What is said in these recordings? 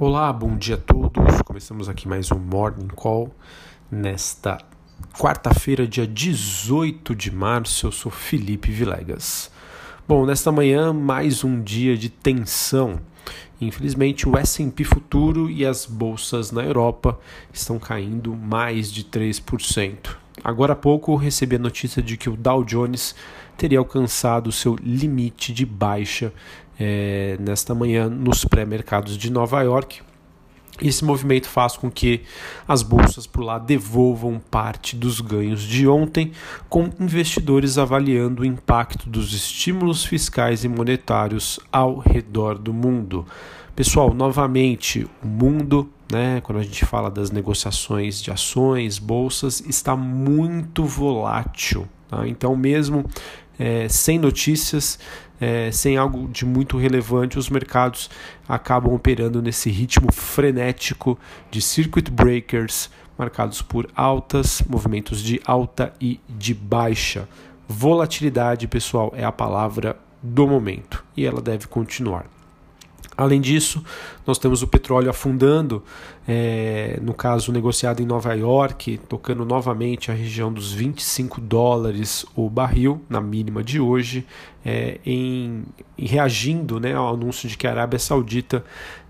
Olá, bom dia a todos. Começamos aqui mais um Morning Call nesta quarta-feira, dia 18 de março. Eu sou Felipe Vilegas. Bom, nesta manhã, mais um dia de tensão. Infelizmente, o S&P futuro e as bolsas na Europa estão caindo mais de 3%. Agora há pouco recebi a notícia de que o Dow Jones teria alcançado seu limite de baixa é, nesta manhã nos pré-mercados de Nova York. Esse movimento faz com que as bolsas por lá devolvam parte dos ganhos de ontem, com investidores avaliando o impacto dos estímulos fiscais e monetários ao redor do mundo. Pessoal, novamente, o mundo, né, quando a gente fala das negociações de ações, bolsas, está muito volátil. Tá? Então, mesmo é, sem notícias, é, sem algo de muito relevante, os mercados acabam operando nesse ritmo frenético de circuit breakers, marcados por altas, movimentos de alta e de baixa. Volatilidade, pessoal, é a palavra do momento e ela deve continuar. Além disso, nós temos o petróleo afundando, é, no caso negociado em Nova York, tocando novamente a região dos 25 dólares o barril, na mínima de hoje, é, em, em reagindo né, ao anúncio de que a Arábia Saudita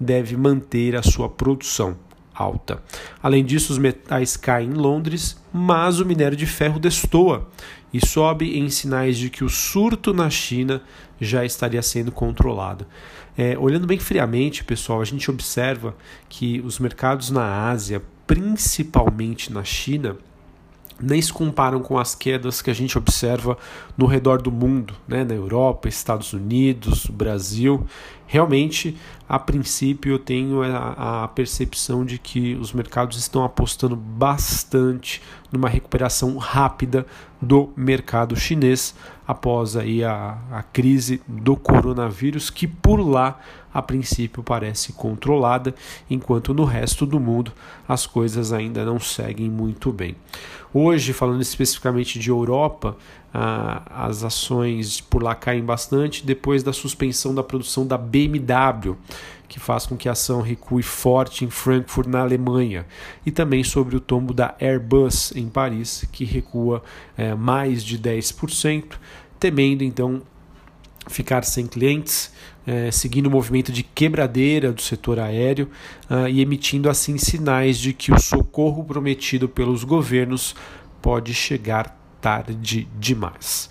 deve manter a sua produção alta. Além disso, os metais caem em Londres, mas o minério de ferro destoa e sobe em sinais de que o surto na China já estaria sendo controlado. É, olhando bem friamente, pessoal, a gente observa que os mercados na Ásia, principalmente na China, nem se comparam com as quedas que a gente observa no redor do mundo, né? na Europa, Estados Unidos, Brasil. Realmente, a princípio, eu tenho a, a, percepção de que os mercados estão apostando bastante numa recuperação rápida do mercado chinês após aí a, a crise do coronavírus, que por lá a princípio parece controlada, enquanto no resto do mundo as coisas ainda não seguem muito bem. Hoje, falando especificamente de Europa, as ações por lá caem bastante depois da suspensão da produção da BMW, que faz com que a ação recue forte em Frankfurt, na Alemanha, e também sobre o tombo da Airbus em Paris, que recua é, mais de 10%, temendo então ficar sem clientes, é, seguindo o movimento de quebradeira do setor aéreo uh, e emitindo assim sinais de que o socorro prometido pelos governos pode chegar tarde demais.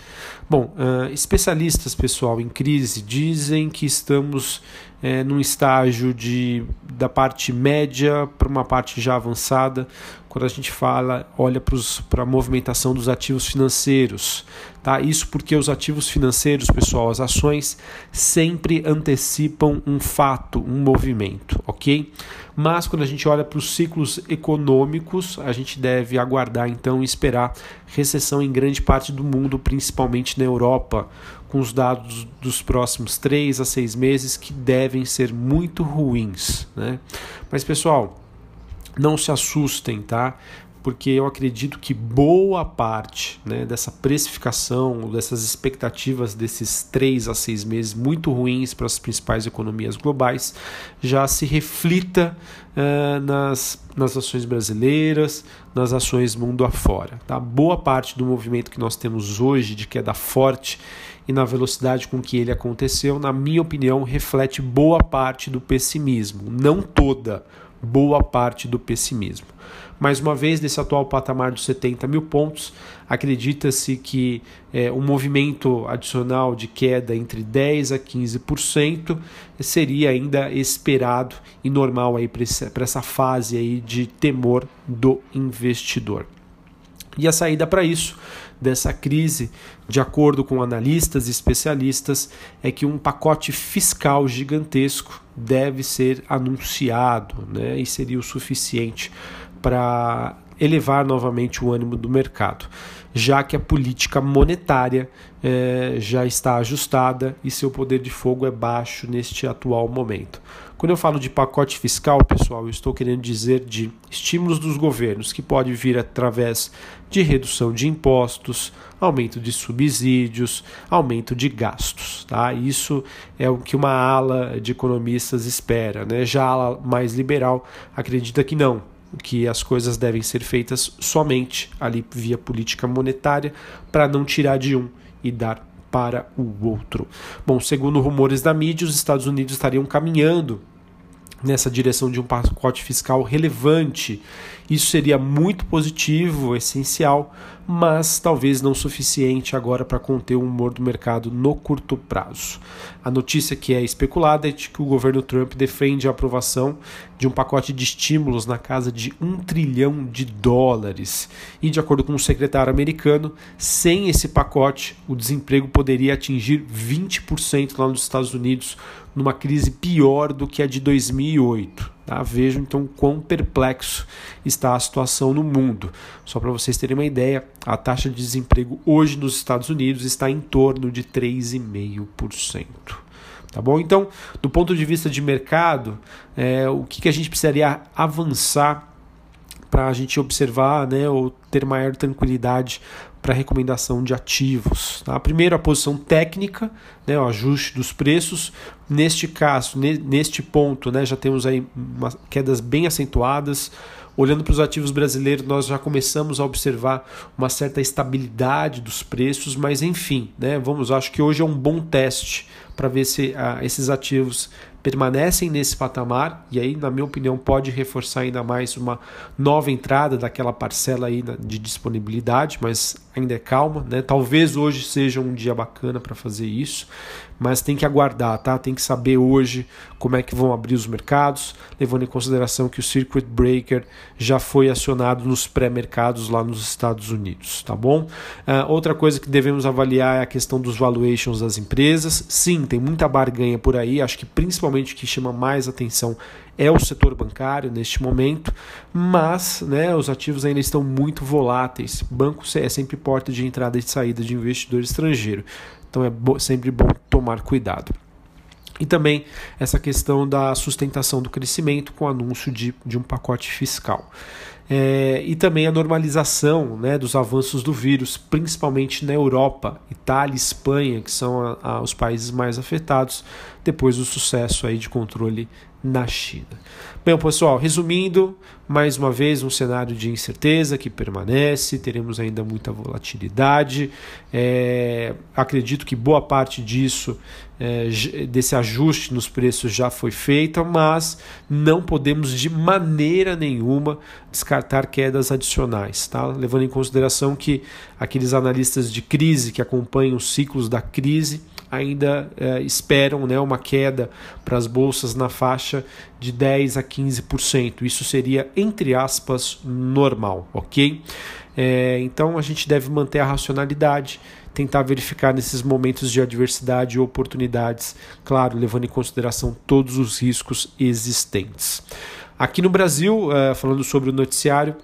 Bom, uh, especialistas, pessoal, em crise dizem que estamos é, num estágio de, da parte média para uma parte já avançada, quando a gente fala, olha para a movimentação dos ativos financeiros. Tá? Isso porque os ativos financeiros, pessoal, as ações sempre antecipam um fato, um movimento, ok? Mas quando a gente olha para os ciclos econômicos, a gente deve aguardar então e esperar recessão em grande parte do mundo, principalmente na Europa, com os dados dos próximos três a seis meses que devem ser muito ruins. Né? Mas pessoal, não se assustem, tá? porque eu acredito que boa parte né, dessa precificação, dessas expectativas desses três a seis meses muito ruins para as principais economias globais já se reflita uh, nas, nas ações brasileiras, nas ações mundo afora. Tá? Boa parte do movimento que nós temos hoje de queda forte e na velocidade com que ele aconteceu, na minha opinião, reflete boa parte do pessimismo, não toda, boa parte do pessimismo. Mais uma vez, nesse atual patamar dos 70 mil pontos, acredita-se que é, um movimento adicional de queda entre 10% a 15% seria ainda esperado e normal para essa fase aí de temor do investidor. E a saída para isso, dessa crise, de acordo com analistas e especialistas, é que um pacote fiscal gigantesco deve ser anunciado né, e seria o suficiente para elevar novamente o ânimo do mercado. já que a política monetária é, já está ajustada e seu poder de fogo é baixo neste atual momento. Quando eu falo de pacote fiscal, pessoal, eu estou querendo dizer de estímulos dos governos, que pode vir através de redução de impostos, aumento de subsídios, aumento de gastos. Tá? Isso é o que uma ala de economistas espera. Né? Já a ala mais liberal acredita que não, que as coisas devem ser feitas somente ali via política monetária para não tirar de um e dar para o outro. Bom, segundo rumores da mídia, os Estados Unidos estariam caminhando nessa direção de um pacote fiscal relevante. Isso seria muito positivo, essencial, mas talvez não suficiente agora para conter o humor do mercado no curto prazo. A notícia que é especulada é de que o governo Trump defende a aprovação de um pacote de estímulos na casa de um trilhão de dólares. E, de acordo com o secretário americano, sem esse pacote, o desemprego poderia atingir 20% lá nos Estados Unidos, numa crise pior do que a de 2008. Tá? Vejam então quão perplexo está a situação no mundo. Só para vocês terem uma ideia, a taxa de desemprego hoje nos Estados Unidos está em torno de 3,5%. Tá bom? Então, do ponto de vista de mercado, é, o que, que a gente precisaria avançar para a gente observar né, ou ter maior tranquilidade para recomendação de ativos. Tá? Primeiro, a posição técnica, né, o ajuste dos preços. Neste caso, neste ponto, né, já temos aí quedas bem acentuadas. Olhando para os ativos brasileiros, nós já começamos a observar uma certa estabilidade dos preços, mas enfim, né, vamos, acho que hoje é um bom teste para ver se ah, esses ativos permanecem nesse patamar e aí, na minha opinião, pode reforçar ainda mais uma nova entrada daquela parcela aí de disponibilidade, mas ainda é calma, né? Talvez hoje seja um dia bacana para fazer isso, mas tem que aguardar, tá? Tem que saber hoje como é que vão abrir os mercados, levando em consideração que o circuit breaker já foi acionado nos pré-mercados lá nos Estados Unidos, tá bom? Uh, outra coisa que devemos avaliar é a questão dos valuations das empresas. Sim, tem muita barganha por aí, acho que principalmente o que chama mais atenção é o setor bancário neste momento, mas né, os ativos ainda estão muito voláteis. Banco é sempre porta de entrada e de saída de investidor estrangeiro, então é sempre bom tomar cuidado. E também essa questão da sustentação do crescimento com o anúncio de, de um pacote fiscal. É, e também a normalização né, dos avanços do vírus, principalmente na Europa, Itália Espanha, que são a, a, os países mais afetados, depois do sucesso aí de controle na China. Bem, pessoal, resumindo, mais uma vez um cenário de incerteza que permanece, teremos ainda muita volatilidade. É, acredito que boa parte disso, é, desse ajuste nos preços já foi feita, mas não podemos de maneira nenhuma descartar quedas adicionais, tá? levando em consideração que aqueles analistas de crise que acompanham os ciclos da crise ainda é, esperam né, uma queda para as bolsas na faixa de 10 a 15%. Isso seria, entre aspas, normal, ok? É, então a gente deve manter a racionalidade, tentar verificar nesses momentos de adversidade e oportunidades, claro, levando em consideração todos os riscos existentes. Aqui no Brasil, é, falando sobre o noticiário,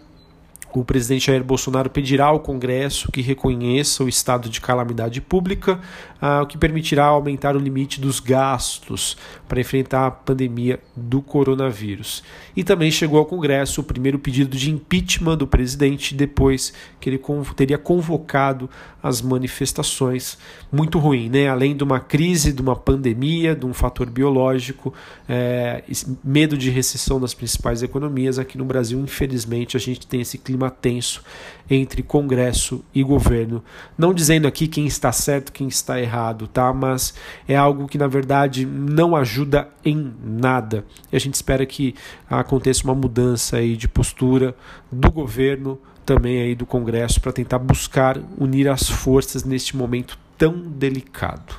o presidente Jair Bolsonaro pedirá ao Congresso que reconheça o estado de calamidade pública, ah, o que permitirá aumentar o limite dos gastos para enfrentar a pandemia do coronavírus. E também chegou ao Congresso o primeiro pedido de impeachment do presidente depois que ele teria convocado as manifestações. Muito ruim, né? Além de uma crise, de uma pandemia, de um fator biológico, é, medo de recessão das principais economias, aqui no Brasil, infelizmente, a gente tem esse clima tenso entre Congresso e governo. Não dizendo aqui quem está certo, quem está errado, tá? Mas é algo que na verdade não ajuda em nada. E a gente espera que aconteça uma mudança aí de postura do governo, também aí do Congresso para tentar buscar unir as forças neste momento tão delicado.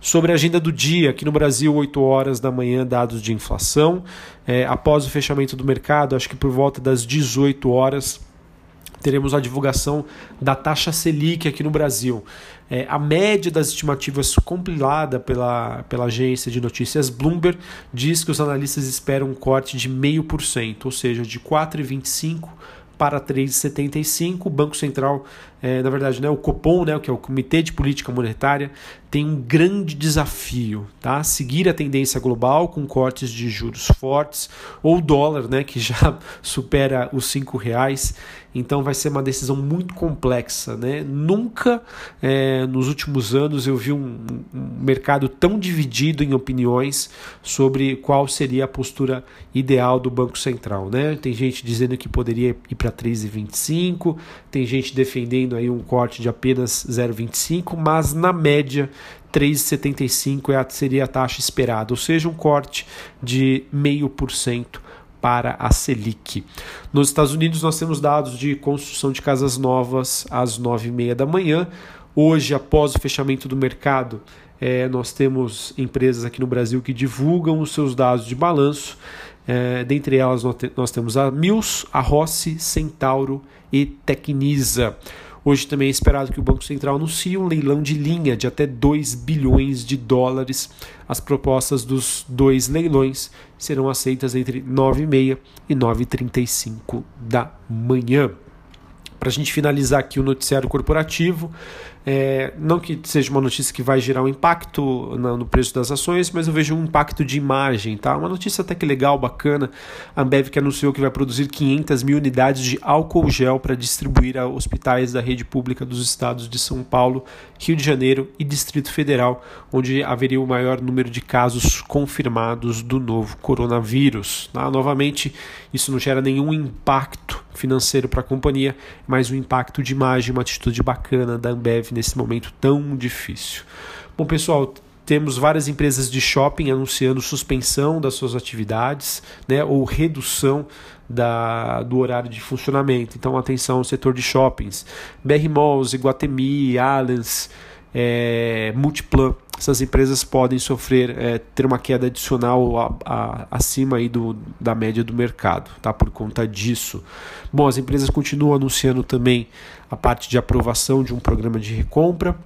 Sobre a agenda do dia, aqui no Brasil, 8 horas da manhã, dados de inflação. É, após o fechamento do mercado, acho que por volta das 18 horas, teremos a divulgação da taxa Selic aqui no Brasil. É, a média das estimativas compilada pela, pela agência de notícias Bloomberg diz que os analistas esperam um corte de 0,5%, ou seja, de 4,25% para 3,75. O Banco Central é, na verdade, né, o Copom, né, que é o Comitê de Política Monetária, tem um grande desafio, tá? Seguir a tendência global com cortes de juros fortes ou dólar, né, que já supera os cinco reais. Então vai ser uma decisão muito complexa, né? Nunca é, nos últimos anos eu vi um, um mercado tão dividido em opiniões sobre qual seria a postura ideal do Banco Central, né? Tem gente dizendo que poderia ir para 3,25, tem gente defendendo aí um corte de apenas 0,25, mas na média 3,75 é seria a taxa esperada, ou seja, um corte de 0,5% para a Selic. Nos Estados Unidos nós temos dados de construção de casas novas às 9h30 da manhã. Hoje, após o fechamento do mercado, é, nós temos empresas aqui no Brasil que divulgam os seus dados de balanço. É, dentre elas nós temos a Mills, a Rossi, Centauro e Tecnisa. Hoje também é esperado que o Banco Central anuncie um leilão de linha de até 2 bilhões de dólares. As propostas dos dois leilões serão aceitas entre 9h30 e 9h35 da manhã. Para a gente finalizar aqui o noticiário corporativo, é, não que seja uma notícia que vai gerar um impacto no, preço das ações, mas eu vejo um impacto de imagem, tá? Uma notícia até que legal, bacana. A Ambev que anunciou que vai produzir 500 mil unidades de álcool gel para distribuir a hospitais da rede pública dos estados de São Paulo, Rio de Janeiro e Distrito Federal, onde haveria o maior número de casos confirmados do novo coronavírus. Tá? Novamente, isso não gera nenhum impacto financeiro para a companhia, mas um impacto de imagem, uma atitude bacana da Ambev nesse momento tão difícil. Bom, pessoal, temos várias empresas de shopping anunciando suspensão das suas atividades né, ou redução da, do horário de funcionamento. Então, atenção ao setor de shoppings. BR Malls, Iguatemi, Allianz, é, Multiplan. Essas empresas podem sofrer, é, ter uma queda adicional a, a, acima aí do, da média do mercado, tá? Por conta disso. Bom, as empresas continuam anunciando também a parte de aprovação de um programa de recompra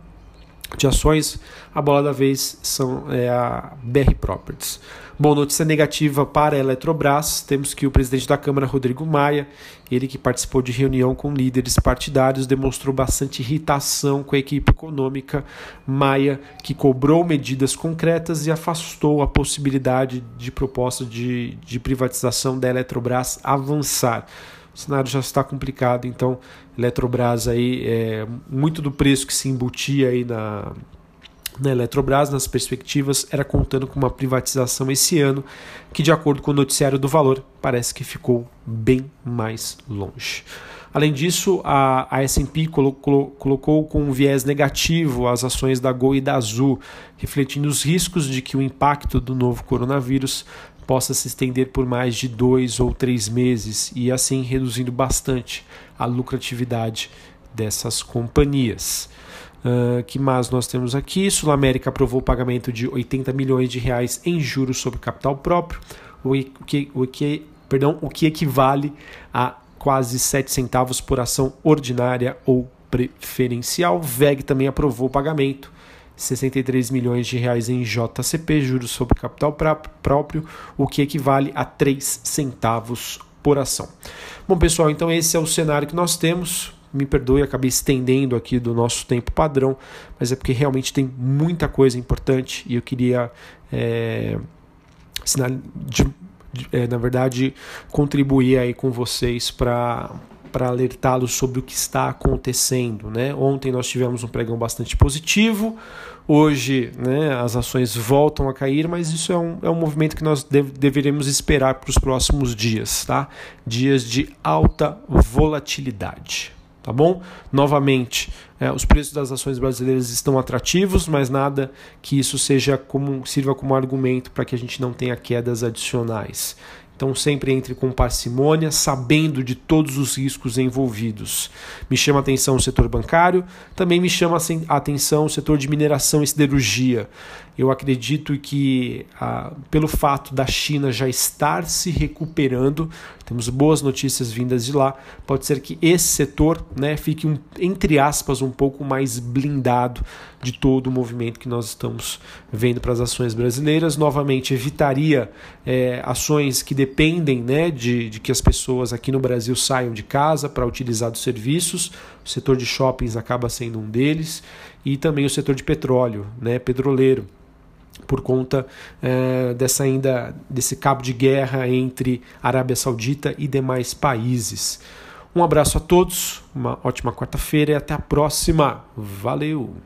de ações, a bola da vez são é, a BR Properties. Bom, notícia negativa para a Eletrobras, temos que o presidente da Câmara, Rodrigo Maia, ele que participou de reunião com líderes partidários, demonstrou bastante irritação com a equipe econômica. Maia, que cobrou medidas concretas e afastou a possibilidade de proposta de, de privatização da Eletrobras avançar o cenário já está complicado, então Eletrobras aí, é, muito do preço que se embutia aí na, na Eletrobras, nas perspectivas, era contando com uma privatização esse ano, que de acordo com o noticiário do valor, parece que ficou bem mais longe. Além disso, a, a S&P colocou, colocou com um viés negativo as ações da Gol e da Azul, refletindo os riscos de que o impacto do novo coronavírus possa se estender por mais de dois ou três meses e assim reduzindo bastante a lucratividade dessas companhias. Uh, que mais nós temos aqui? Sul América aprovou o pagamento de 80 milhões de reais em juros sobre capital próprio, o que, o que, perdão, o que equivale a quase 7 centavos por ação ordinária ou preferencial. VEG também aprovou o pagamento 63 milhões de reais em JCP, juros sobre capital próprio, o que equivale a 3 centavos por ação. Bom, pessoal, então esse é o cenário que nós temos. Me perdoe, acabei estendendo aqui do nosso tempo padrão, mas é porque realmente tem muita coisa importante e eu queria, é, de, de, é, na verdade, contribuir aí com vocês para para alertá-los sobre o que está acontecendo. Né? Ontem nós tivemos um pregão bastante positivo, hoje né, as ações voltam a cair, mas isso é um, é um movimento que nós dev deveremos esperar para os próximos dias, tá? dias de alta volatilidade. Tá bom? Novamente, é, os preços das ações brasileiras estão atrativos, mas nada que isso seja como, sirva como argumento para que a gente não tenha quedas adicionais. Então sempre entre com parcimônia, sabendo de todos os riscos envolvidos. Me chama a atenção o setor bancário, também me chama a atenção o setor de mineração e siderurgia. Eu acredito que, ah, pelo fato da China já estar se recuperando, temos boas notícias vindas de lá, pode ser que esse setor né, fique, um, entre aspas, um pouco mais blindado de todo o movimento que nós estamos vendo para as ações brasileiras. Novamente, evitaria é, ações que dependem né, de, de que as pessoas aqui no Brasil saiam de casa para utilizar os serviços. O setor de shoppings acaba sendo um deles, e também o setor de petróleo, né, petroleiro por conta é, dessa ainda desse cabo de guerra entre Arábia Saudita e demais países. Um abraço a todos, uma ótima quarta-feira e até a próxima. Valeu!